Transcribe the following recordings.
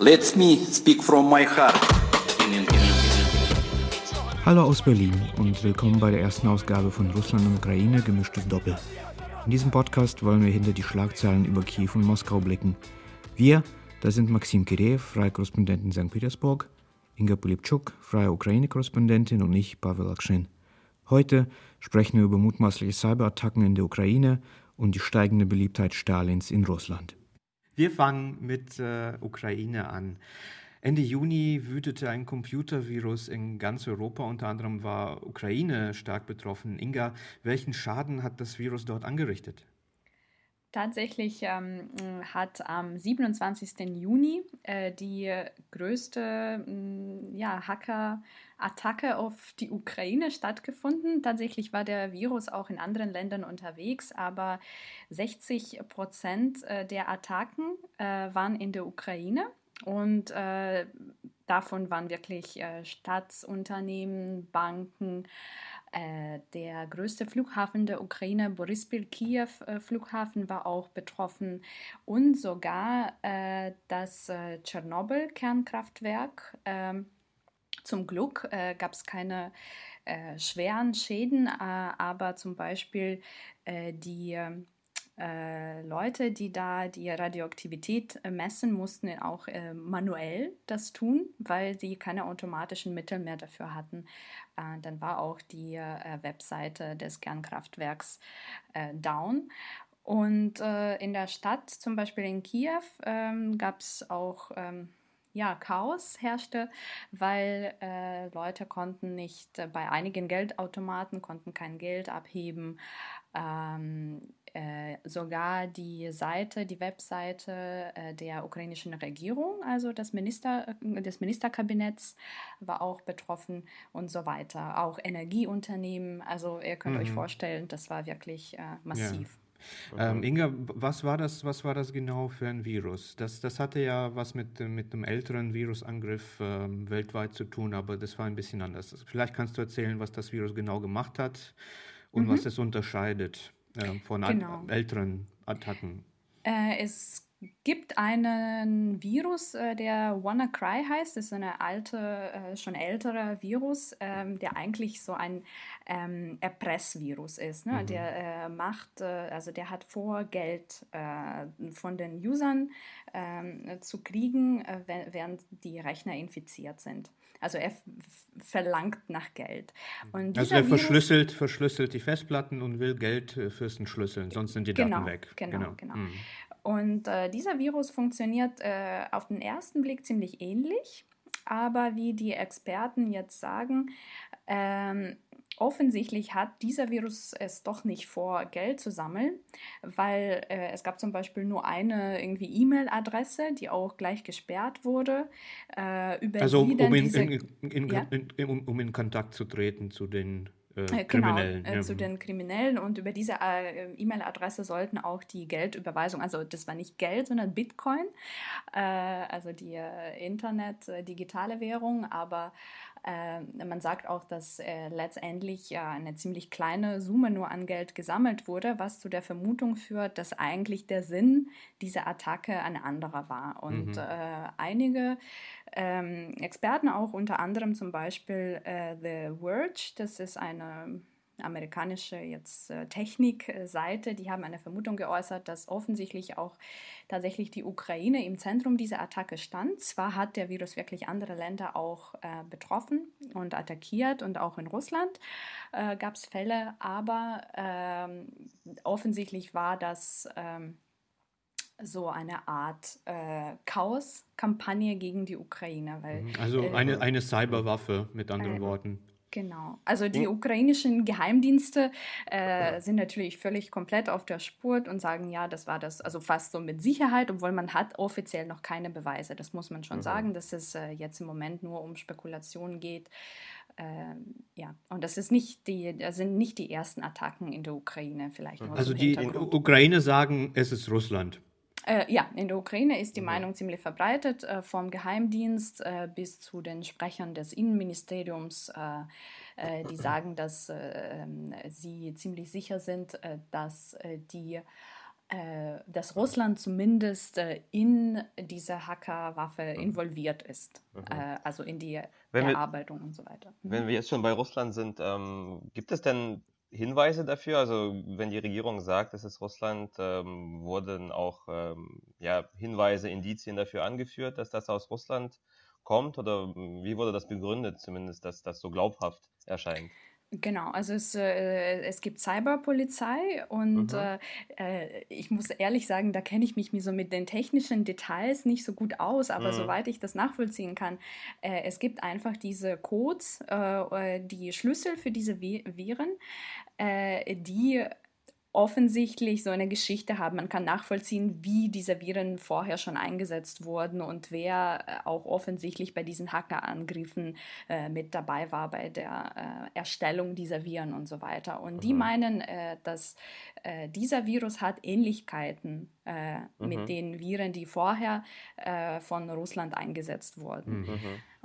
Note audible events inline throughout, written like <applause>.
Let me speak from my heart. Hallo aus Berlin und willkommen bei der ersten Ausgabe von Russland und Ukraine gemischtes Doppel. In diesem Podcast wollen wir hinter die Schlagzeilen über Kiew und Moskau blicken. Wir, das sind Maxim Kireev, freier Korrespondent in St. Petersburg, Inga Polipchuk, freie Ukraine-Korrespondentin und ich, Pavel Akschen. Heute sprechen wir über mutmaßliche Cyberattacken in der Ukraine und die steigende Beliebtheit Stalins in Russland. Wir fangen mit äh, Ukraine an. Ende Juni wütete ein Computervirus in ganz Europa, unter anderem war Ukraine stark betroffen. Inga, welchen Schaden hat das Virus dort angerichtet? Tatsächlich ähm, hat am 27. Juni äh, die größte ja, Hacker-Attacke auf die Ukraine stattgefunden. Tatsächlich war der Virus auch in anderen Ländern unterwegs, aber 60 Prozent äh, der Attacken äh, waren in der Ukraine. Und äh, davon waren wirklich Staatsunternehmen, Banken, der größte Flughafen der Ukraine, Borispil Kiew Flughafen, war auch betroffen und sogar das Tschernobyl-Kernkraftwerk. Ähm, zum Glück äh, gab es keine schweren Schäden, aber zum Beispiel die äh, Leute, die da die Radioaktivität äh, messen, mussten auch äh, manuell das tun, weil sie keine automatischen Mittel mehr dafür hatten. Äh, dann war auch die äh, Webseite des Kernkraftwerks äh, down. Und in der Stadt, zum Beispiel in Kiew, ähm, gab es auch ähm, ja, Chaos herrschte, weil äh, Leute konnten nicht äh, bei einigen Geldautomaten konnten kein Geld abheben. Ähm, äh, sogar die Seite, die Webseite äh, der ukrainischen Regierung, also das Minister, äh, des Ministerkabinetts, war auch betroffen und so weiter. Auch Energieunternehmen, also ihr könnt mhm. euch vorstellen, das war wirklich äh, massiv. Ja. Ähm, Inga, was war das, was war das genau für ein Virus? Das, das hatte ja was mit, mit einem älteren Virusangriff ähm, weltweit zu tun, aber das war ein bisschen anders. Vielleicht kannst du erzählen, was das Virus genau gemacht hat und mhm. was es unterscheidet äh, von genau. älteren Attacken? Äh, es gibt einen Virus, äh, der WannaCry heißt. Das ist eine alte, äh, schon ältere Virus, ähm, der eigentlich so ein ähm, Erpressvirus ist. Ne? Mhm. Der äh, macht, also der hat vor, Geld von den Usern ähm, zu kriegen, äh, während die Rechner infiziert sind. Also er verlangt nach Geld. Und also er verschlüsselt, verschlüsselt die Festplatten und will Geld fürs Entschlüsseln, sonst sind die genau, Daten weg. Genau, genau. genau. Mhm. Und äh, dieser Virus funktioniert äh, auf den ersten Blick ziemlich ähnlich, aber wie die Experten jetzt sagen, ähm, offensichtlich hat dieser Virus es doch nicht vor, Geld zu sammeln, weil äh, es gab zum Beispiel nur eine irgendwie E-Mail-Adresse, die auch gleich gesperrt wurde. Äh, über also um, in, in, in, ja? um in Kontakt zu treten zu den äh, äh, genau, Kriminellen. Äh, ja. zu den Kriminellen und über diese äh, E-Mail-Adresse sollten auch die Geldüberweisung, also das war nicht Geld, sondern Bitcoin, äh, also die äh, Internet, digitale Währung, aber man sagt auch, dass letztendlich eine ziemlich kleine Summe nur an Geld gesammelt wurde, was zu der Vermutung führt, dass eigentlich der Sinn dieser Attacke ein anderer war. Und mhm. einige ähm, Experten auch, unter anderem zum Beispiel äh, The Verge, das ist eine amerikanische jetzt äh, Technikseite, die haben eine Vermutung geäußert, dass offensichtlich auch tatsächlich die Ukraine im Zentrum dieser Attacke stand. Zwar hat der Virus wirklich andere Länder auch äh, betroffen und attackiert und auch in Russland äh, gab es Fälle, aber ähm, offensichtlich war das ähm, so eine Art äh, Chaos-Kampagne gegen die Ukraine. Weil, mhm. also äh, eine, eine Cyberwaffe, mit anderen äh, Worten. Genau. Also die ukrainischen Geheimdienste äh, sind natürlich völlig komplett auf der Spur und sagen, ja, das war das, also fast so mit Sicherheit, obwohl man hat offiziell noch keine Beweise. Das muss man schon mhm. sagen, dass es äh, jetzt im Moment nur um Spekulationen geht. Ähm, ja, und das ist nicht die, das sind nicht die ersten Attacken in der Ukraine, vielleicht. Also die Ukraine sagen, es ist Russland. Äh, ja, in der Ukraine ist die ja. Meinung ziemlich verbreitet, äh, vom Geheimdienst äh, bis zu den Sprechern des Innenministeriums, äh, äh, die <clears throat> sagen, dass äh, ähm, sie ziemlich sicher sind, dass die dass Russland zumindest in diese Hackerwaffe mhm. involviert ist, mhm. also in die wenn Erarbeitung wir, und so weiter. Mhm. Wenn wir jetzt schon bei Russland sind, ähm, gibt es denn Hinweise dafür? Also wenn die Regierung sagt, es ist Russland, ähm, wurden auch ähm, ja, Hinweise, Indizien dafür angeführt, dass das aus Russland kommt? Oder wie wurde das begründet, zumindest, dass das so glaubhaft erscheint? Genau, also es, äh, es gibt Cyberpolizei und mhm. äh, ich muss ehrlich sagen, da kenne ich mich so mit den technischen Details nicht so gut aus, aber mhm. soweit ich das nachvollziehen kann, äh, es gibt einfach diese Codes, äh, die Schlüssel für diese Viren, äh, die offensichtlich so eine Geschichte haben. Man kann nachvollziehen, wie diese Viren vorher schon eingesetzt wurden und wer äh, auch offensichtlich bei diesen Hackerangriffen äh, mit dabei war bei der äh, Erstellung dieser Viren und so weiter. Und mhm. die meinen, äh, dass äh, dieser Virus hat Ähnlichkeiten äh, mhm. mit den Viren, die vorher von Russland eingesetzt wurden. Mhm.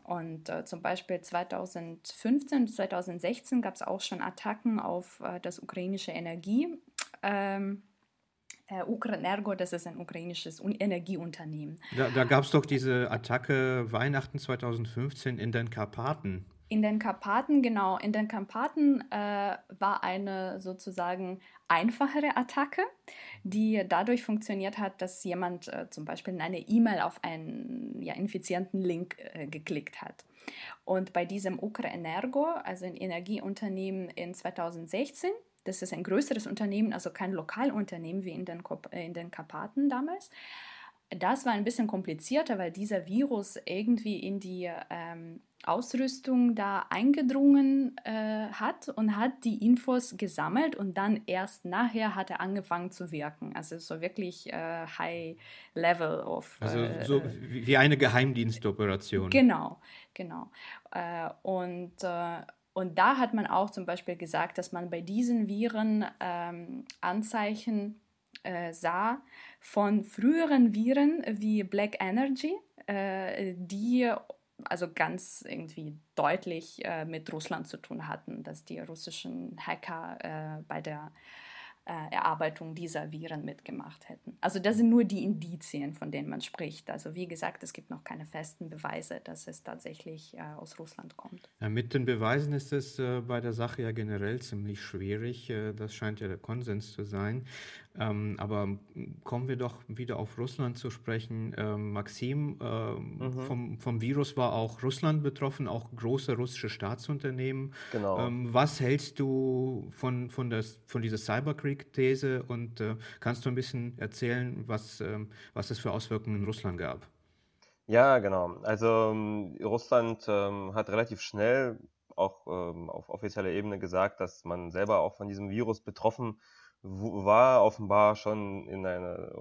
Und äh, zum Beispiel 2015, 2016 gab es auch schon Attacken auf äh, das ukrainische Energie. Ähm, äh, Ukrenergo, das ist ein ukrainisches Energieunternehmen. Da, da gab es doch diese Attacke Weihnachten 2015 in den Karpaten. In den Karpaten, genau. In den Karpaten äh, war eine sozusagen einfachere Attacke, die dadurch funktioniert hat, dass jemand äh, zum Beispiel in eine E-Mail auf einen ja, infizierten Link äh, geklickt hat. Und bei diesem Ukrenergo, also ein Energieunternehmen in 2016, das ist ein größeres Unternehmen, also kein Lokalunternehmen wie in den, äh, in den Karpaten damals, das war ein bisschen komplizierter, weil dieser Virus irgendwie in die ähm, Ausrüstung da eingedrungen äh, hat und hat die Infos gesammelt und dann erst nachher hat er angefangen zu wirken. Also so wirklich äh, High Level of. Also äh, so wie eine Geheimdienstoperation. Genau, genau. Äh, und äh, und da hat man auch zum Beispiel gesagt, dass man bei diesen Viren ähm, Anzeichen äh, sah von früheren Viren wie Black Energy, äh, die also ganz irgendwie deutlich äh, mit Russland zu tun hatten, dass die russischen Hacker äh, bei der äh, Erarbeitung dieser Viren mitgemacht hätten. Also das sind nur die Indizien, von denen man spricht. Also wie gesagt, es gibt noch keine festen Beweise, dass es tatsächlich äh, aus Russland kommt. Ja, mit den Beweisen ist es äh, bei der Sache ja generell ziemlich schwierig. Äh, das scheint ja der Konsens zu sein. Ähm, aber kommen wir doch wieder auf Russland zu sprechen. Ähm, Maxim, ähm, mhm. vom, vom Virus war auch Russland betroffen, auch große russische Staatsunternehmen. Genau. Ähm, was hältst du von, von, das, von dieser Cyberkrieg-These und äh, kannst du ein bisschen erzählen, was, ähm, was es für Auswirkungen in Russland gab? Ja, genau. Also ähm, Russland hat relativ schnell auch auf offizieller Ebene gesagt, dass man selber auch von diesem Virus betroffen ist war offenbar schon in einer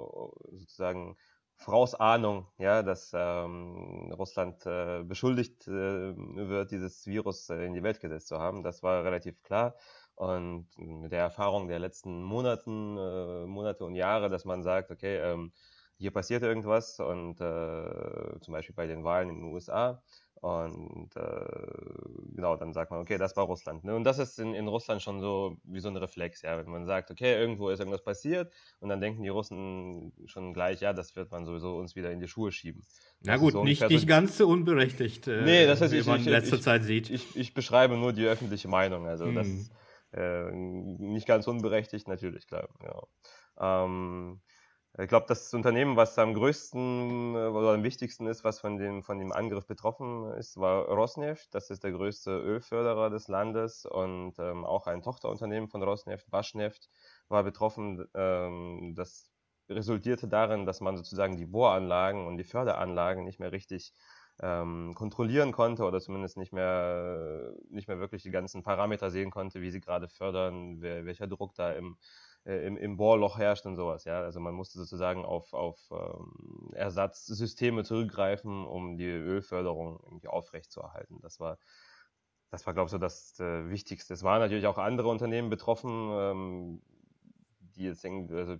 sozusagen Vorausahnung, ja, dass ähm, Russland äh, beschuldigt äh, wird, dieses Virus äh, in die Welt gesetzt zu haben. Das war relativ klar. Und mit der Erfahrung der letzten Monaten, äh, Monate und Jahre, dass man sagt, okay, ähm, hier passiert irgendwas und äh, zum Beispiel bei den Wahlen in den USA und äh, genau, dann sagt man, okay, das war Russland. Ne? Und das ist in, in Russland schon so wie so ein Reflex, ja. Wenn man sagt, okay, irgendwo ist irgendwas passiert und dann denken die Russen schon gleich, ja, das wird man sowieso uns wieder in die Schuhe schieben. Na gut, so nicht, nicht ganz so unberechtigt, äh, nee, das heißt, wie ich, man in letzter ich, Zeit sieht. Ich, ich, beschreibe nur die öffentliche Meinung, also hm. das äh, nicht ganz unberechtigt, natürlich, klar. Ja. Ähm, ich glaube, das Unternehmen, was am größten äh, oder am wichtigsten ist, was von dem, von dem Angriff betroffen ist, war Rosneft. Das ist der größte Ölförderer des Landes und ähm, auch ein Tochterunternehmen von Rosneft, Baschneft, war betroffen. Ähm, das resultierte darin, dass man sozusagen die Bohranlagen und die Förderanlagen nicht mehr richtig ähm, kontrollieren konnte oder zumindest nicht mehr, nicht mehr wirklich die ganzen Parameter sehen konnte, wie sie gerade fördern, wer, welcher Druck da im, äh, im, im Bohrloch herrscht und sowas. Ja? Also man musste sozusagen auf, auf ähm, Ersatzsysteme zurückgreifen, um die Ölförderung irgendwie aufrechtzuerhalten. Das war, das war, glaube ich, so das äh, Wichtigste. Es waren natürlich auch andere Unternehmen betroffen, ähm, die jetzt also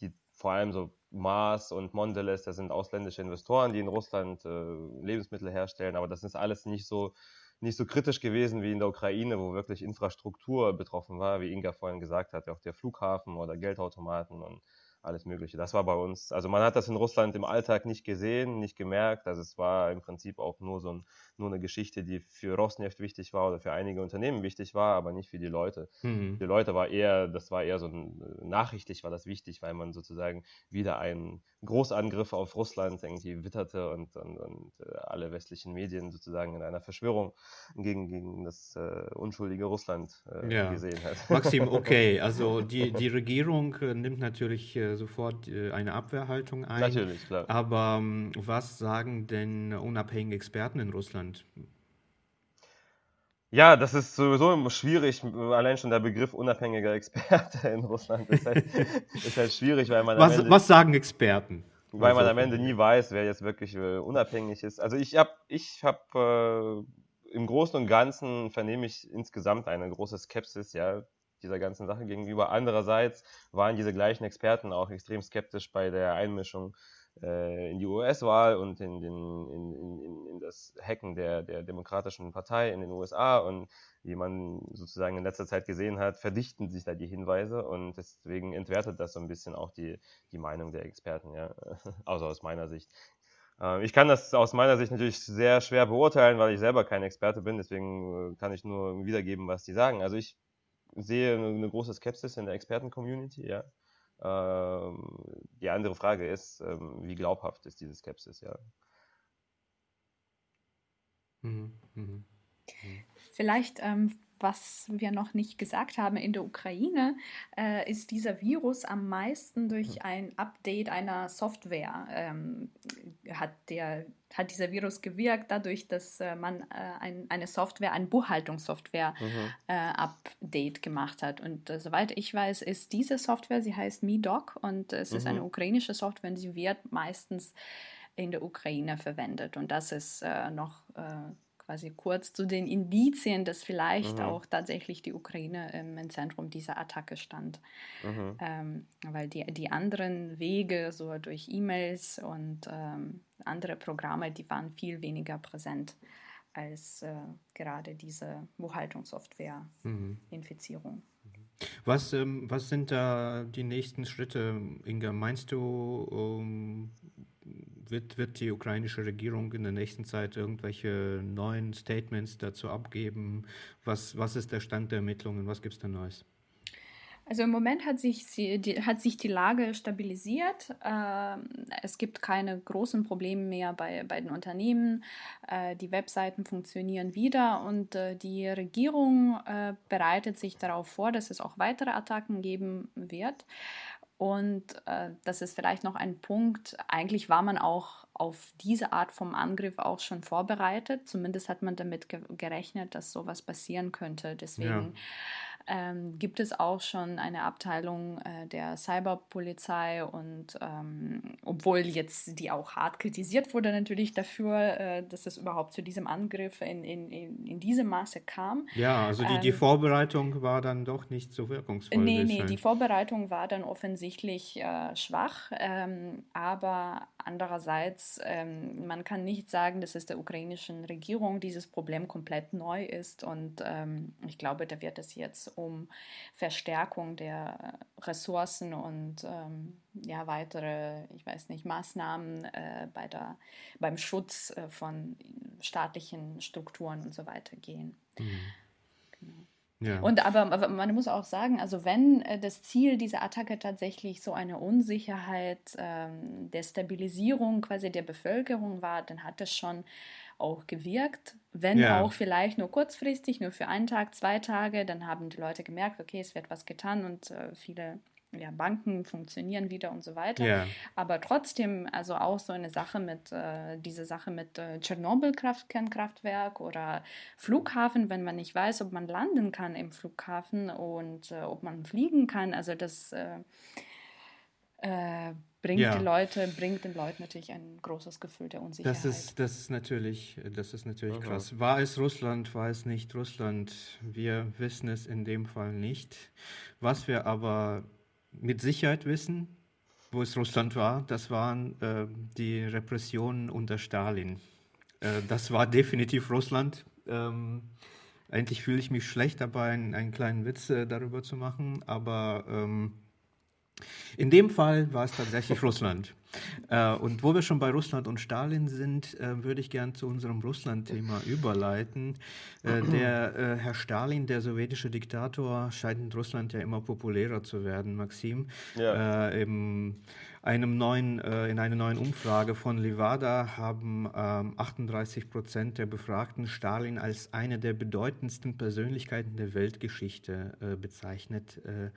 die vor allem so Mars und Mondelez, das sind ausländische Investoren, die in Russland äh, Lebensmittel herstellen, aber das ist alles nicht so nicht so kritisch gewesen wie in der Ukraine, wo wirklich Infrastruktur betroffen war, wie Inga vorhin gesagt hat, auch der Flughafen oder Geldautomaten und alles Mögliche. Das war bei uns, also man hat das in Russland im Alltag nicht gesehen, nicht gemerkt. Also es war im Prinzip auch nur so ein, nur eine Geschichte, die für Rosneft wichtig war oder für einige Unternehmen wichtig war, aber nicht für die Leute. Mhm. Die Leute war eher, das war eher so ein, nachrichtlich war das wichtig, weil man sozusagen wieder einen Großangriff auf Russland irgendwie witterte und, und, und äh, alle westlichen Medien sozusagen in einer Verschwörung gegen, gegen das äh, unschuldige Russland äh, ja. gesehen hat. Maxim, <laughs> okay, also die, die Regierung äh, nimmt natürlich äh, sofort äh, eine Abwehrhaltung ein. Natürlich, klar. Aber ähm, was sagen denn unabhängige Experten in Russland? Ja, das ist sowieso schwierig. Allein schon der Begriff unabhängiger Experte in Russland ist halt, <laughs> ist halt schwierig, weil man. Was, Ende, was sagen Experten? Weil man am Ende nie weiß, wer jetzt wirklich äh, unabhängig ist. Also ich habe, ich habe äh, im Großen und Ganzen vernehme ich insgesamt eine große Skepsis, ja, dieser ganzen Sache gegenüber. Andererseits waren diese gleichen Experten auch extrem skeptisch bei der Einmischung äh, in die US-Wahl und in, den, in, in, in, das Hacken der, der Demokratischen Partei in den USA. Und wie man sozusagen in letzter Zeit gesehen hat, verdichten sich da die Hinweise und deswegen entwertet das so ein bisschen auch die, die Meinung der Experten, ja, <laughs> also aus meiner Sicht. Äh, ich kann das aus meiner Sicht natürlich sehr schwer beurteilen, weil ich selber kein Experte bin, deswegen äh, kann ich nur wiedergeben, was die sagen. Also ich sehe eine große Skepsis in der Experten-Community, ja. Ähm, die andere Frage ist, ähm, wie glaubhaft ist diese Skepsis, ja. Mhm. Mhm. Vielleicht ähm, was wir noch nicht gesagt haben, in der Ukraine äh, ist dieser Virus am meisten durch hm. ein Update einer Software ähm, hat, der, hat dieser Virus gewirkt, dadurch, dass äh, man äh, ein, eine Software, eine Buchhaltungssoftware mhm. Äh, gemacht hat. Und äh, soweit ich weiß, ist diese Software, sie heißt MeDoc und es mhm. ist eine mhm. ukrainische Software und sie wird meistens in der Ukraine verwendet. Und das ist äh, noch quasi kurz zu den Indizien, dass vielleicht mhm. auch tatsächlich die Ukraine im, im Zentrum dieser Attacke stand. Mhm. Ähm, weil die, die anderen Wege, so durch E-Mails und ähm, andere Programme, die waren viel weniger präsent als äh, gerade diese Buchhaltungssoftware-Infizierung. Mhm. Was, ähm, was sind da die nächsten Schritte, Inga? Meinst du, um, wird, wird die ukrainische Regierung in der nächsten Zeit irgendwelche neuen Statements dazu abgeben? Was, was ist der Stand der Ermittlungen? Was gibt es da Neues? Also im Moment hat sich, die, hat sich die Lage stabilisiert. Äh, es gibt keine großen Probleme mehr bei, bei den Unternehmen. Äh, die Webseiten funktionieren wieder und äh, die Regierung äh, bereitet sich darauf vor, dass es auch weitere Attacken geben wird. Und äh, das ist vielleicht noch ein Punkt. Eigentlich war man auch auf diese Art vom Angriff auch schon vorbereitet. Zumindest hat man damit ge gerechnet, dass sowas passieren könnte. Deswegen ähm, gibt es auch schon eine Abteilung äh, der Cyberpolizei und ähm, obwohl jetzt die auch hart kritisiert wurde natürlich dafür, äh, dass es überhaupt zu diesem Angriff in, in, in, in diesem Maße kam. Ja, also die, ähm, die Vorbereitung war dann doch nicht so wirkungsvoll. Nee, nee, die Vorbereitung war dann offensichtlich äh, schwach, ähm, aber andererseits, ähm, man kann nicht sagen, dass es der ukrainischen Regierung dieses Problem komplett neu ist und ähm, ich glaube, da wird es jetzt um Verstärkung der Ressourcen und ähm, ja, weitere, ich weiß nicht, Maßnahmen äh, bei der, beim Schutz äh, von staatlichen Strukturen und so weiter gehen. Mhm. Genau. Ja. Und aber, aber, man muss auch sagen, also wenn äh, das Ziel dieser Attacke tatsächlich so eine Unsicherheit, ähm, Destabilisierung quasi der Bevölkerung war, dann hat das schon auch gewirkt, wenn ja. auch vielleicht nur kurzfristig, nur für einen Tag, zwei Tage, dann haben die Leute gemerkt, okay, es wird was getan und äh, viele ja, Banken funktionieren wieder und so weiter. Ja. Aber trotzdem, also auch so eine Sache mit, äh, diese Sache mit äh, Tschernobyl-Kernkraftwerk oder Flughafen, wenn man nicht weiß, ob man landen kann im Flughafen und äh, ob man fliegen kann, also das äh, bringt ja. die Leute, bringt den Leuten natürlich ein großes Gefühl der Unsicherheit. Das ist, das ist natürlich, das ist natürlich okay. krass. War es Russland, war es nicht Russland? Wir wissen es in dem Fall nicht. Was wir aber mit Sicherheit wissen, wo es Russland war, das waren äh, die Repressionen unter Stalin. Äh, das war definitiv Russland. Ähm, eigentlich fühle ich mich schlecht dabei, einen, einen kleinen Witz äh, darüber zu machen, aber ähm, In dem Fall war es tatsächlich Russland. Äh, und wo wir schon bei Russland und Stalin sind, äh, würde ich gern zu unserem Russland-Thema überleiten. Äh, der äh, Herr Stalin, der sowjetische Diktator, scheint in Russland ja immer populärer zu werden, Maxim. Ja. Äh, Im einem neuen, äh, in einer neuen Umfrage von Levada haben ähm, 38 Prozent der Befragten Stalin als eine der bedeutendsten Persönlichkeiten der Weltgeschichte äh, bezeichnet. Äh,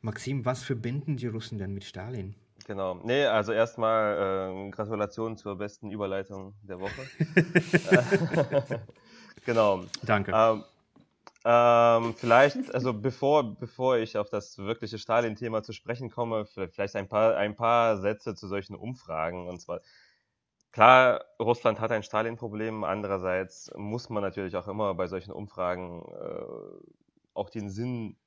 Maxim, was verbinden die Russen denn mit Stalin? Genau. Nee, also erstmal äh, Gratulation zur besten Überleitung der Woche. <laughs> <laughs> genau. Danke. Ähm, ähm, vielleicht, also bevor, bevor ich auf das wirkliche Stalin-Thema zu sprechen komme, vielleicht ein paar, ein paar Sätze zu solchen Umfragen. Und zwar, klar, Russland hat ein Stalin-Problem. Andererseits muss man natürlich auch immer bei solchen Umfragen äh, auch den Sinn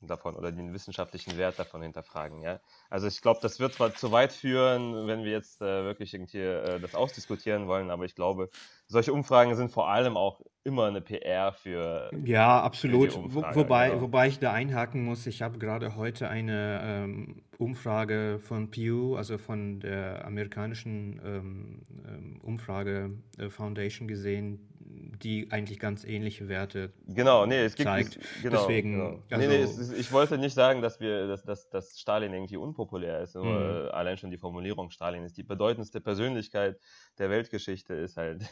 davon oder den wissenschaftlichen Wert davon hinterfragen. Ja? Also ich glaube, das wird zwar zu weit führen, wenn wir jetzt äh, wirklich irgendwie äh, das ausdiskutieren wollen, aber ich glaube, solche Umfragen sind vor allem auch immer eine PR für. Ja, absolut. Für Wo, wobei, genau. wobei ich da einhaken muss, ich habe gerade heute eine ähm, Umfrage von Pew, also von der amerikanischen ähm, ähm Umfrage äh, Foundation gesehen, die eigentlich ganz ähnliche Werte genau, nee, es zeigt. Gibt, genau, Deswegen, genau. Also, nee, nee, ist, ich wollte nicht sagen, dass wir, dass, dass, dass Stalin irgendwie unpopulär ist. Mhm. allein schon die Formulierung Stalin ist die bedeutendste Persönlichkeit der Weltgeschichte ist halt.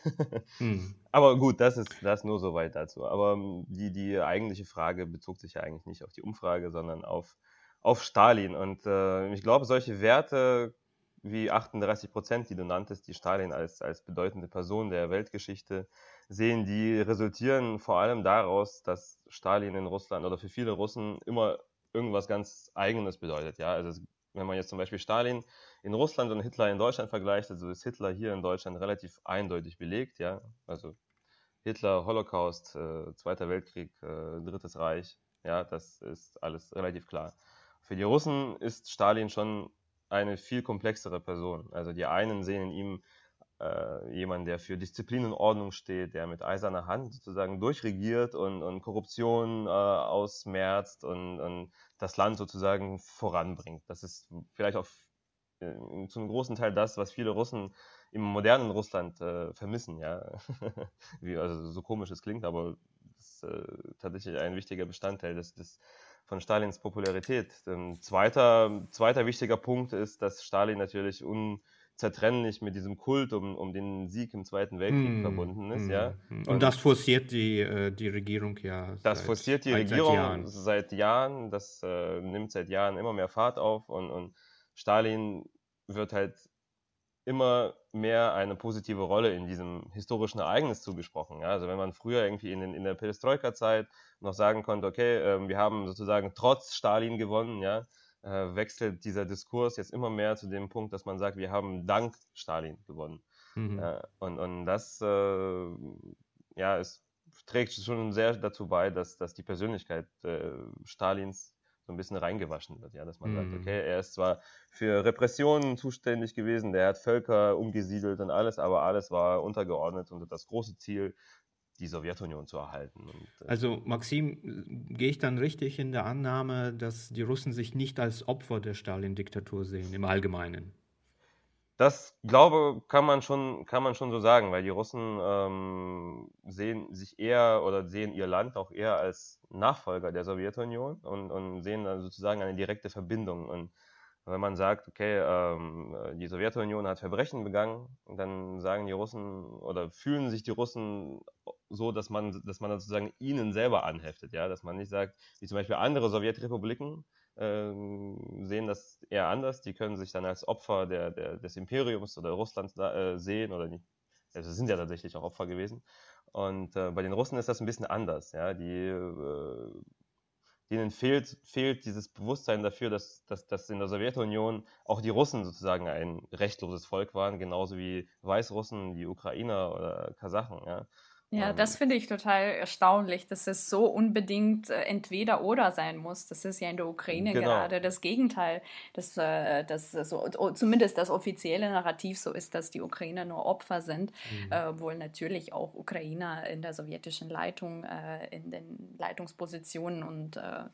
mhm. <laughs> Aber gut, das ist das nur soweit dazu. Aber ähm, die, die eigentliche Frage bezog sich ja eigentlich nicht auf die Umfrage, sondern auf, auf Stalin. Und äh, ich glaube, solche Werte wie 38 Prozent, die du nanntest, die Stalin als, als bedeutende Person der Weltgeschichte sehen, die resultieren vor allem daraus, dass Stalin in Russland oder für viele Russen immer irgendwas ganz Eigenes bedeutet. Ja, also wenn man jetzt zum Beispiel Stalin in Russland und Hitler in Deutschland vergleicht, also ist Hitler hier in Deutschland relativ eindeutig belegt. Ja, also Hitler, Holocaust, äh, Zweiter Weltkrieg, äh, Drittes Reich. Ja, das ist alles relativ klar. Für die Russen ist Stalin schon eine viel komplexere Person. Also die einen sehen in ihm äh, jemand, der für Disziplin und Ordnung steht, der mit eiserner Hand sozusagen durchregiert und, und Korruption äh, ausmerzt und, und, das Land sozusagen voranbringt. Das ist vielleicht auch äh, zu einem großen Teil das, was viele Russen im modernen Russland äh, vermissen, ja. <laughs> Wie, also so komisch es klingt, aber das ist äh, tatsächlich ein wichtiger Bestandteil des, des von Stalins Popularität. Ähm, zweiter, zweiter wichtiger Punkt ist, dass Stalin natürlich unzertrennlich mit diesem Kult um, um den Sieg im Zweiten Weltkrieg mm, verbunden ist. Mm, ja. Und, und, das forciert die, äh, die Regierung ja. Das seit, forciert die Regierung seit Jahren. Seit Jahren das äh, nimmt seit Jahren immer mehr Fahrt auf und, und Stalin wird halt immer mehr eine positive Rolle in diesem historischen Ereignis zugesprochen. Ja? Also wenn man früher irgendwie in, in der Perestroika-Zeit noch sagen konnte, okay, äh, wir haben sozusagen trotz Stalin gewonnen, ja, wechselt dieser Diskurs jetzt immer mehr zu dem Punkt, dass man sagt, wir haben dank Stalin gewonnen. Mhm. Ja, und, und das äh, ja, es trägt schon sehr dazu bei, dass, dass die Persönlichkeit äh, Stalins so ein bisschen reingewaschen wird, ja, dass man mhm. sagt, okay, er ist zwar für Repressionen zuständig gewesen, der hat Völker umgesiedelt und alles, aber alles war untergeordnet unter das große Ziel, die Sowjetunion zu erhalten. Und, äh also Maxim, gehe ich dann richtig in der Annahme, dass die Russen sich nicht als Opfer der Stalin-Diktatur sehen, im Allgemeinen? Das glaube kann man schon kann man schon so sagen, weil die Russen ähm, sehen sich eher oder sehen ihr Land auch eher als Nachfolger der Sowjetunion und, und sehen dann sozusagen eine direkte Verbindung. Und wenn man sagt, okay, ähm, die Sowjetunion hat Verbrechen begangen, dann sagen die Russen oder fühlen sich die Russen so, dass man, dass man sozusagen ihnen selber anheftet, ja, dass man nicht sagt, wie zum Beispiel andere Sowjetrepubliken, ähm, sehen das eher anders. Die können sich dann als Opfer der, der, des Imperiums oder Russlands äh, sehen oder nicht. Also sind ja tatsächlich auch Opfer gewesen. Und äh, bei den Russen ist das ein bisschen anders. Ja? Die, äh, denen fehlt, fehlt dieses Bewusstsein dafür, dass, dass, dass in der Sowjetunion auch die Russen sozusagen ein rechtloses Volk waren, genauso wie Weißrussen, die Ukrainer oder Kasachen. Ja? Ja, ähm, das finde ich total erstaunlich, dass es so unbedingt äh, entweder oder sein muss. Das ist ja in der Ukraine genau. gerade das Gegenteil, dass, äh, dass so, zumindest das offizielle Narrativ so ist, dass die Ukrainer nur Opfer sind, mhm. äh, obwohl natürlich auch Ukrainer in der sowjetischen Leitung, äh, in den Leitungspositionen und äh,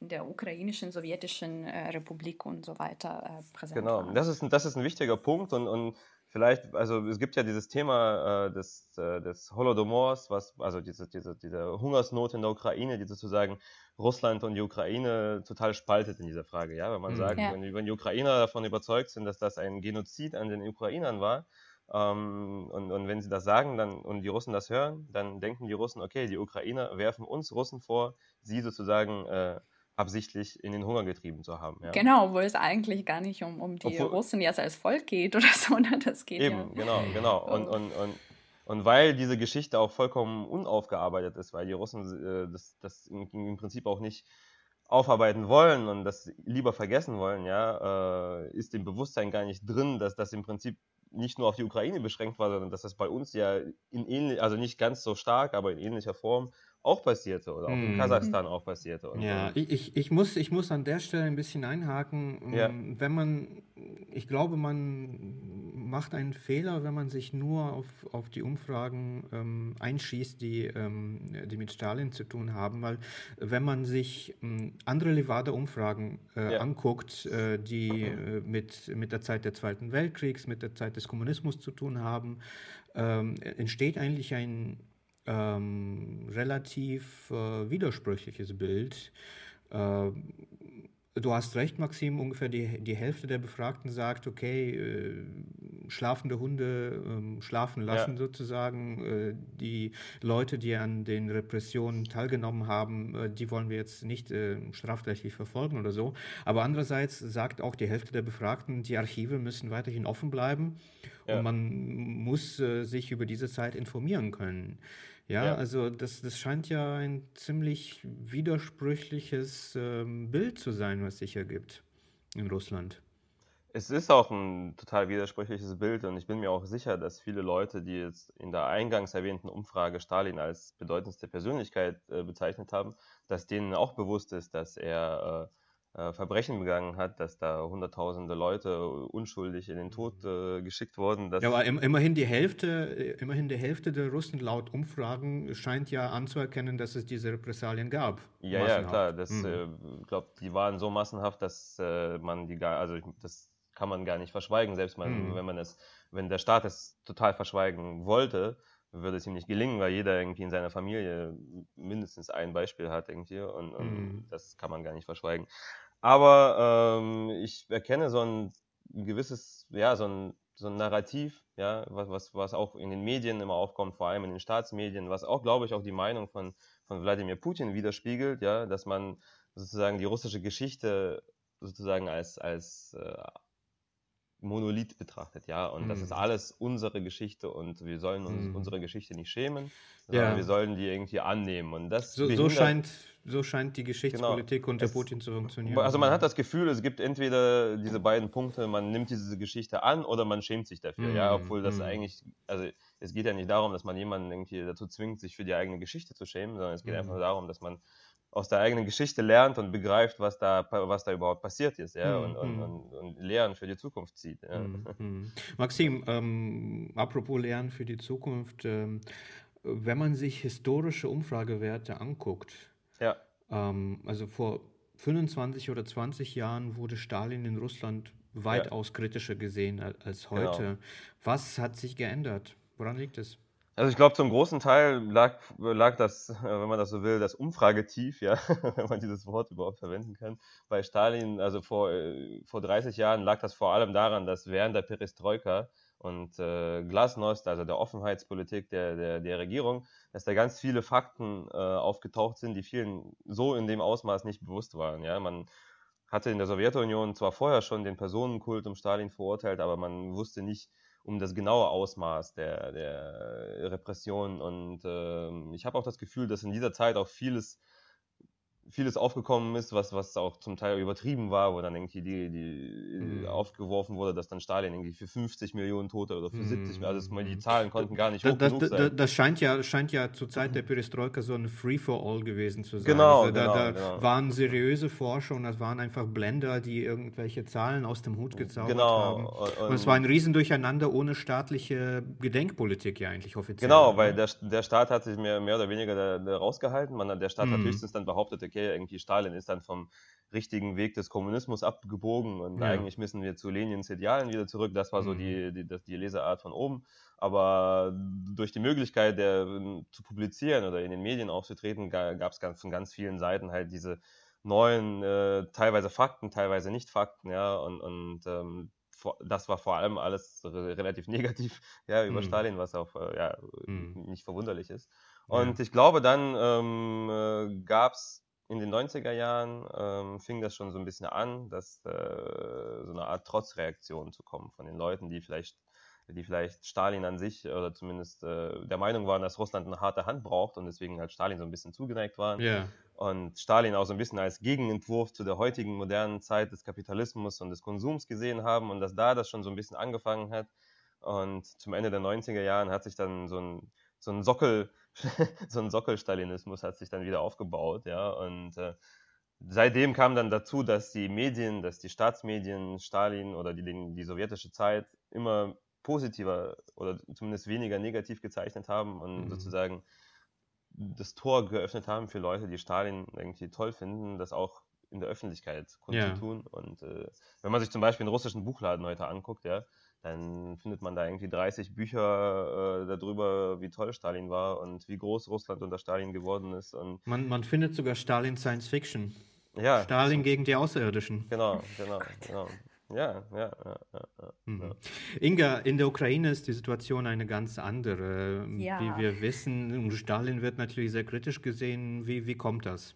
in der ukrainischen, sowjetischen äh, Republik und so weiter präsent genau. waren. Das ist, das ist ein wichtiger Punkt und, und vielleicht, also es gibt ja dieses Thema äh, des, äh, des Holodomors, was, also diese, diese, diese Hungersnot in der Ukraine, die sozusagen Russland und die Ukraine total spaltet in dieser Frage. Ja, wenn man mhm. sagt, ja. wenn, wenn, die Ukrainer davon überzeugt sind, dass das ein Genozid an den Ukrainern war, ähm, und, und wenn sie das sagen dann, und die Russen das hören, dann denken die Russen, okay, die Ukrainer werfen uns Russen vor, sie sozusagen äh, absichtlich in den Hunger getrieben zu haben. Ja. Genau, wo es eigentlich gar nicht um, um die Obwohl, Russen jetzt als Volk geht oder so, ne? das geht eben, ja. genau, genau. Und, und, und, und weil diese Geschichte auch vollkommen unaufgearbeitet ist, weil die Russen äh, das, das im, im, Prinzip auch nicht aufarbeiten wollen und das lieber vergessen wollen, ja, äh, ist dem Bewusstsein gar nicht drin, dass das im Prinzip nicht nur auf die Ukraine beschränkt war, sondern dass das bei uns ja in ähnlich, also nicht ganz so stark, aber in ähnlicher Form auch passierte oder auch in mhm. Kasachstan auch passierte. Ja, ich, ich, muss, ich muss an der Stelle ein bisschen einhaken. Ja. Wenn man, ich glaube, man macht einen Fehler, wenn man sich nur auf, auf die Umfragen ähm, einschießt, die, ähm, die mit Stalin zu tun haben, weil wenn man sich ähm, andere Levada-Umfragen äh, ja. anguckt, äh, die äh, mit, mit der Zeit des Zweiten Weltkriegs, mit der Zeit des Kommunismus zu tun haben, ähm, entsteht eigentlich ein ähm, relativ äh, widersprüchliches Bild. Äh, du hast recht, Maxim, ungefähr die, die Hälfte der Befragten sagt, okay, äh, schlafende Hunde ähm, schlafen lassen ja. sozusagen. Äh, die Leute, die an den Repressionen teilgenommen haben, äh, die wollen wir jetzt nicht äh, strafrechtlich verfolgen oder so. Aber andererseits sagt auch die Hälfte der Befragten, die Archive müssen weiterhin offen bleiben ja. und man muss äh, sich über diese Zeit informieren können. Ja, ja, also das, das scheint ja ein ziemlich widersprüchliches ähm, Bild zu sein, was sich ergibt in Russland. Es ist auch ein total widersprüchliches Bild und ich bin mir auch sicher, dass viele Leute, die jetzt in der eingangs erwähnten Umfrage Stalin als bedeutendste Persönlichkeit äh, bezeichnet haben, dass denen auch bewusst ist, dass er äh, äh, Verbrechen begangen hat, dass da hunderttausende Leute unschuldig in den Tod äh, geschickt wurden. ja, aber im, immerhin die Hälfte, immerhin die Hälfte der Russen laut Umfragen scheint ja anzuerkennen, dass es diese Repressalien gab. Ja, massenhaft. ja, klar. Das, mhm. äh, glaube, die waren so massenhaft, dass äh, man die gar, also das kann man gar nicht verschweigen, selbst man, mhm. wenn man es, wenn der Staat es total verschweigen wollte, würde es ihm nicht gelingen, weil jeder irgendwie in seiner Familie mindestens ein Beispiel hat irgendwie und, und mhm. das kann man gar nicht verschweigen. Aber ähm, ich erkenne so ein gewisses, ja, so ein, so ein Narrativ, ja, was, was, was auch in den Medien immer aufkommt, vor allem in den Staatsmedien, was auch, glaube ich, auch die Meinung von, von Wladimir Putin widerspiegelt, ja, dass man sozusagen die russische Geschichte sozusagen als, als äh, Monolith betrachtet, ja, und mm. das ist mhm. alles unsere Geschichte und wir sollen uns mm. unsere Geschichte nicht schämen, sondern ja. wir sollen die irgendwie annehmen und das so, so scheint so scheint die Geschichtspolitik genau. unter es, Putin zu funktionieren. Also man hat das Gefühl, es gibt entweder diese beiden Punkte, man nimmt diese Geschichte an oder man schämt sich dafür, mm. ja, mhm. obwohl das mm. eigentlich, also es geht ja nicht darum, dass man jemanden irgendwie dazu zwingt, sich für die eigene Geschichte zu schämen, sondern es geht einfach darum, dass man aus der eigenen Geschichte lernt und begreift, was da, was da überhaupt passiert ist, ja, mhm. und, und, und, und, Lehren für die Zukunft zieht. Ja. Mhm. <laughs> Maxim, ähm, apropos Lernen für die Zukunft, ähm, wenn man sich historische Umfragewerte anguckt, ja. ähm, also vor 25 oder 20 Jahren wurde Stalin in Russland weitaus ja. kritischer gesehen als heute. Genau. Was hat sich geändert? Woran liegt es? Also ich glaube, zum großen Teil lag, lag das, <laughs> wenn man das so will, das Umfragetief, ja, <laughs> wenn man dieses Wort überhaupt verwenden kann. Bei Stalin, also vor, äh, vor 30 Jahren, lag das vor allem daran, dass während der Perestroika und äh, Glasnost, also der Offenheitspolitik der, der, der Regierung, dass da ganz viele Fakten äh, aufgetaucht sind, die vielen so in dem Ausmaß nicht bewusst waren. Ja, man hatte in der Sowjetunion zwar vorher schon den Personenkult um Stalin verurteilt, aber man wusste nicht, um das genaue Ausmaß der, der Repression. Und äh, ich habe auch das Gefühl, dass in dieser Zeit auch vieles vieles aufgekommen ist, was, was auch zum Teil übertrieben war, wo dann irgendwie die, die mhm. aufgeworfen wurde, dass dann Stalin irgendwie für 50 Millionen Tote oder für mhm. 70 Millionen, also die Zahlen konnten gar nicht hoch das, genug sein. Das, das, scheint ja, scheint ja zur Zeit der Perestroika so ein Free-for-all gewesen zu sein. Genau, also da, genau, da genau. waren seriöse Forscher und das waren einfach Blender, die irgendwelche Zahlen aus dem Hut gezaubert genau. haben. Und, und es war ein Riesendurcheinander ohne staatliche Gedenkpolitik ja eigentlich offiziell. Genau, weil der, der Staat hat sich mehr, mehr oder weniger da, da rausgehalten. Man, der Staat mhm. hat höchstens dann behauptet, okay, okay, irgendwie Stalin ist dann vom richtigen Weg des Kommunismus abgebogen und ja. eigentlich müssen wir zu Lenins Idealen wieder zurück. Das war so mhm. die, die, die Leseart von oben. Aber durch die Möglichkeit, der, zu publizieren oder in den Medien aufzutreten, gab es ganz, von ganz vielen Seiten halt diese neuen, äh, teilweise Fakten, teilweise nicht Fakten, ja, und, und ähm, das war vor allem alles relativ <laughs> negativ ja, über mm. Stalin, was auch äh, ja, mm. nicht verwunderlich ist. Und ja. ich glaube, dann ähm, äh, gab es in den 90er Jahren, ähm, fing das schon so ein bisschen an, dass äh, so eine Art Trotzreaktion zu kommen von den Leuten, die vielleicht die vielleicht Stalin an sich oder zumindest äh, der Meinung waren, dass Russland eine harte Hand braucht und deswegen halt Stalin so ein bisschen zugeneigt waren. Yeah. Und Stalin auch so ein bisschen als Gegenentwurf zu der heutigen modernen Zeit des Kapitalismus und des Konsums gesehen haben und dass da das schon so ein bisschen angefangen hat. Und zum Ende der 90er Jahren hat sich dann so ein, so ein Sockel, <laughs> so ein Sockel-Stalinismus hat sich dann wieder aufgebaut, ja. Und äh, seitdem kam dann dazu, dass die Medien, dass die Staatsmedien Stalin oder die, die sowjetische Zeit immer positiver oder zumindest weniger negativ gezeichnet haben und mhm. sozusagen das Tor geöffnet haben für Leute, die Stalin irgendwie toll finden, das auch in der Öffentlichkeit kundzutun. Ja. Und äh, wenn man sich zum Beispiel einen russischen Buchladen heute anguckt, ja, dann findet man da irgendwie 30 Bücher äh, darüber, wie toll Stalin war und wie groß Russland unter Stalin geworden ist. Und man, man findet sogar Stalin Science Fiction. Ja. Stalin so. gegen die Außerirdischen. Genau, <laughs> genau, genau. Ja, ja, ja, ja, mhm. Inga, in der Ukraine ist die Situation eine ganz andere. Ja. Wie wir wissen, Stalin wird natürlich sehr kritisch gesehen. Wie, wie kommt das?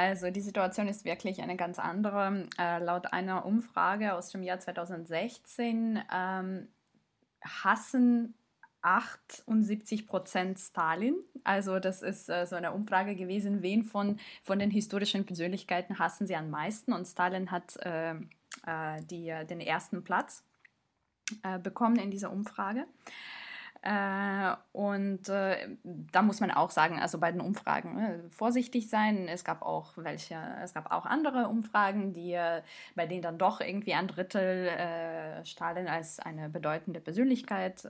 Also die Situation ist wirklich eine ganz andere. Äh, laut einer Umfrage aus dem Jahr 2016 ähm, hassen 78 Prozent Stalin. Also das ist äh, so eine Umfrage gewesen, wen von, von den historischen Persönlichkeiten hassen sie am meisten. Und Stalin hat äh, äh, die, den ersten Platz äh, bekommen in dieser Umfrage. Äh, und äh, da muss man auch sagen, also bei den Umfragen äh, vorsichtig sein. Es gab auch welche, es gab auch andere Umfragen, die äh, bei denen dann doch irgendwie ein Drittel Stalin als eine bedeutende Persönlichkeit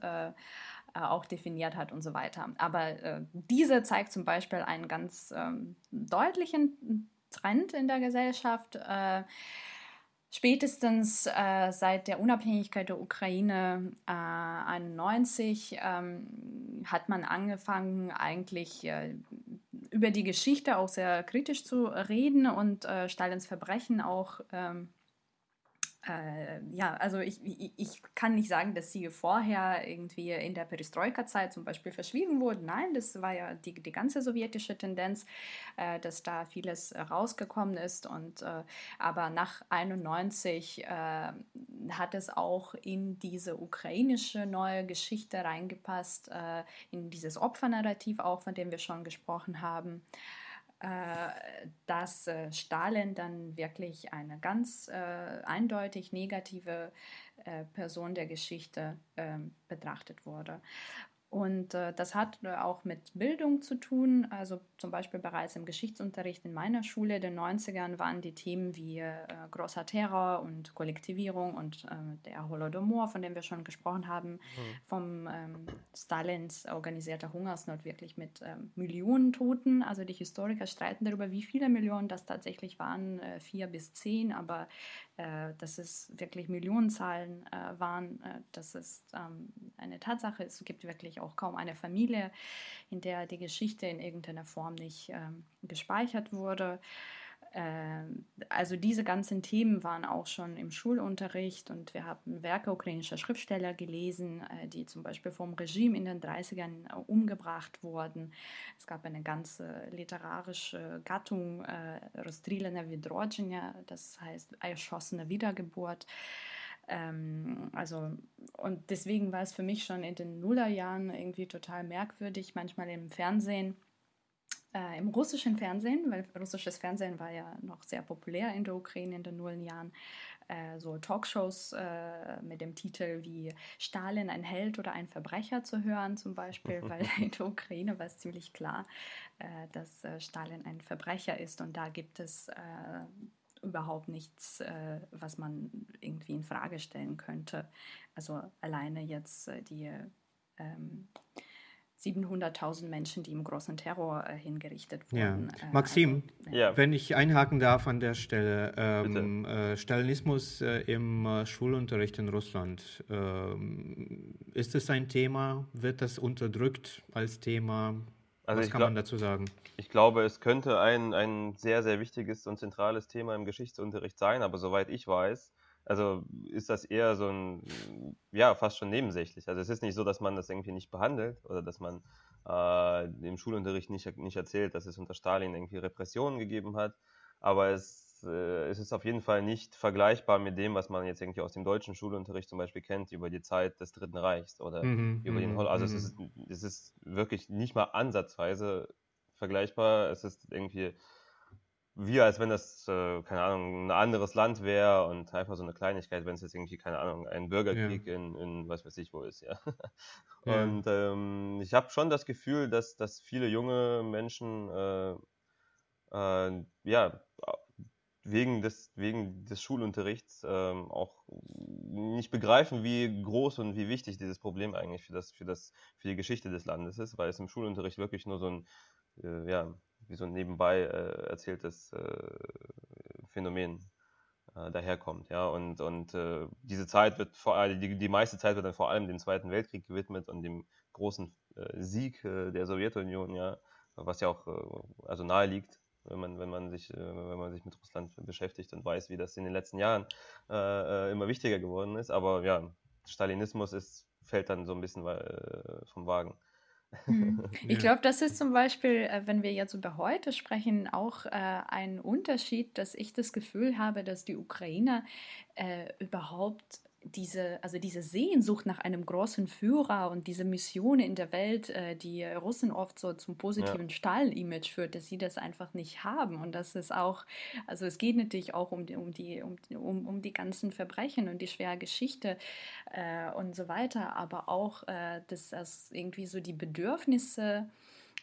auch definiert hat und so weiter. Aber diese zeigt zum Beispiel einen ganz ähm, deutlichen Trend in der Gesellschaft Spätestens äh, seit der Unabhängigkeit der Ukraine äh, 91 ähm, hat man angefangen, eigentlich äh, über die Geschichte auch sehr kritisch zu reden und äh, Stalins Verbrechen auch ähm, äh, ja, also ich, ich, kann nicht sagen, dass sie vorher irgendwie in der Perestroika-Zeit zum Beispiel verschwiegen wurden. Nein, das war ja die, die ganze sowjetische Tendenz, äh, dass da vieles rausgekommen ist. Und, äh, aber nach 91 äh, hat es auch in diese ukrainische neue Geschichte reingepasst, äh, in dieses Opfernarrativ auch, von dem wir schon gesprochen haben. Äh, dass äh, Stalin dann wirklich eine ganz äh, eindeutig negative Person der Geschichte ähm, betrachtet wurde. Und äh, das hat äh, auch mit Bildung zu tun. Also zum Beispiel bereits im Geschichtsunterricht in meiner Schule in den 90ern waren die Themen wie äh, großer Terror und Kollektivierung und äh, der Holodomor, von dem wir schon gesprochen haben, mhm. vom ähm, Stalins organisierter Hungersnot wirklich mit ähm, Millionen Toten. Also die Historiker streiten darüber, wie viele Millionen das tatsächlich waren, äh, vier bis zehn, aber äh, dass es wirklich Millionenzahlen äh, waren, äh, das ist ähm, eine Tatsache. Es gibt wirklich auch kaum eine Familie, in der die Geschichte in irgendeiner Form nicht ähm, gespeichert wurde. Ähm, also diese ganzen Themen waren auch schon im Schulunterricht und wir haben Werke ukrainischer Schriftsteller gelesen, äh, die zum Beispiel vom Regime in den 30ern äh, umgebracht wurden. Es gab eine ganze literarische Gattung, äh, Rostrilena Vidrodjenia, das heißt erschossene Wiedergeburt. Ähm, also, und deswegen war es für mich schon in den Nullerjahren irgendwie total merkwürdig, manchmal im Fernsehen äh, im russischen Fernsehen, weil russisches Fernsehen war ja noch sehr populär in der Ukraine in den Nullenjahren, äh, so Talkshows äh, mit dem Titel wie Stalin ein Held oder ein Verbrecher zu hören zum Beispiel, <laughs> weil in der Ukraine war es ziemlich klar, äh, dass äh, Stalin ein Verbrecher ist und da gibt es äh, überhaupt nichts, was man irgendwie in Frage stellen könnte. Also alleine jetzt die ähm, 700.000 Menschen, die im großen Terror äh, hingerichtet wurden. Ja. Äh, Maxim, also, ja. wenn ich einhaken darf an der Stelle, ähm, äh, Stalinismus äh, im äh, Schulunterricht in Russland, ähm, ist es ein Thema? Wird das unterdrückt als Thema? Also Was kann man dazu sagen? Ich glaube, es könnte ein, ein sehr, sehr wichtiges und zentrales Thema im Geschichtsunterricht sein, aber soweit ich weiß, also ist das eher so ein, ja, fast schon nebensächlich. Also es ist nicht so, dass man das irgendwie nicht behandelt oder dass man äh, im Schulunterricht nicht, nicht erzählt, dass es unter Stalin irgendwie Repressionen gegeben hat. Aber es, äh, es ist auf jeden Fall nicht vergleichbar mit dem, was man jetzt irgendwie aus dem deutschen Schulunterricht zum Beispiel kennt, über die Zeit des Dritten Reichs oder mhm, über den mhm, Holocaust. Also es mhm. ist, es ist wirklich nicht mal ansatzweise vergleichbar. Es ist irgendwie wie als wenn das, äh, keine Ahnung, ein anderes Land wäre und einfach so eine Kleinigkeit, wenn es jetzt irgendwie, keine Ahnung, ein Bürgerkrieg ja. in, in was weiß ich wo ist, ja. <laughs> ja. Und ähm, ich habe schon das Gefühl, dass, dass viele junge Menschen äh, äh, ja wegen des, wegen des Schulunterrichts ähm, auch nicht begreifen, wie groß und wie wichtig dieses Problem eigentlich für das, für das, für die Geschichte des Landes ist, weil es im Schulunterricht wirklich nur so ein, äh, ja, wie so ein nebenbei äh, erzähltes äh, Phänomen äh, daherkommt. Ja? Und, und äh, diese Zeit wird vor allem, die, die meiste Zeit wird dann vor allem dem Zweiten Weltkrieg gewidmet und dem großen äh, Sieg äh, der Sowjetunion, ja, was ja auch also nahe liegt, wenn man, wenn man sich, wenn man sich mit Russland beschäftigt und weiß, wie das in den letzten Jahren immer wichtiger geworden ist. Aber ja, Stalinismus ist, fällt dann so ein bisschen vom Wagen. Mhm. <laughs> Ich glaube, das ist zum Beispiel, äh, wenn wir jetzt über heute sprechen, auch äh, ein Unterschied, dass ich das Gefühl habe, dass die Ukrainer äh, überhaupt diese, also diese Sehnsucht nach einem großen Führer und diese Mission in der Welt, äh, die Russen oft so zum positiven ja. Stall-Image führt, dass sie das einfach nicht haben. Und das ist auch, also es geht natürlich auch um die, um die, um, um, um die ganzen Verbrechen und die schwere Geschichte äh, und so weiter, aber auch, äh, dass das irgendwie so die Bedürfnisse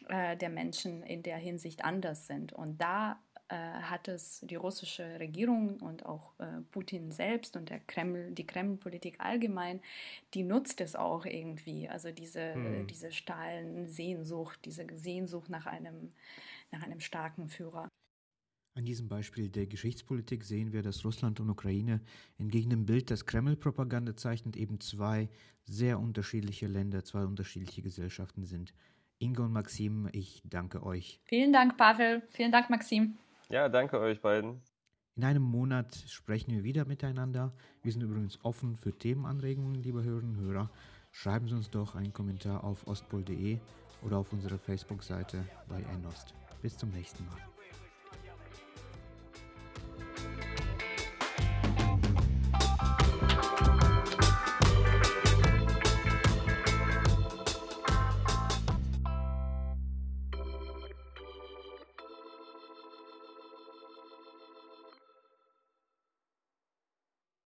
äh, der Menschen in der Hinsicht anders sind. Und da hat es die russische Regierung und auch äh, Putin selbst und der Kreml, die Kreml-Politik allgemein, die nutzt es auch irgendwie. Also diese, hm. diese stahlen Sehnsucht, diese Sehnsucht nach einem, nach einem starken Führer. An diesem Beispiel der Geschichtspolitik sehen wir, dass Russland und Ukraine entgegen dem Bild, das Kreml-Propaganda zeichnet, eben zwei sehr unterschiedliche Länder, zwei unterschiedliche Gesellschaften sind. Ingo und Maxim, ich danke euch. Vielen Dank, Pavel. Vielen Dank, Maxim. Ja, danke euch beiden. In einem Monat sprechen wir wieder miteinander. Wir sind übrigens offen für Themenanregungen, liebe Hörerinnen und Hörer. Schreiben Sie uns doch einen Kommentar auf ostpol.de oder auf unserer Facebook-Seite bei Enost. Bis zum nächsten Mal.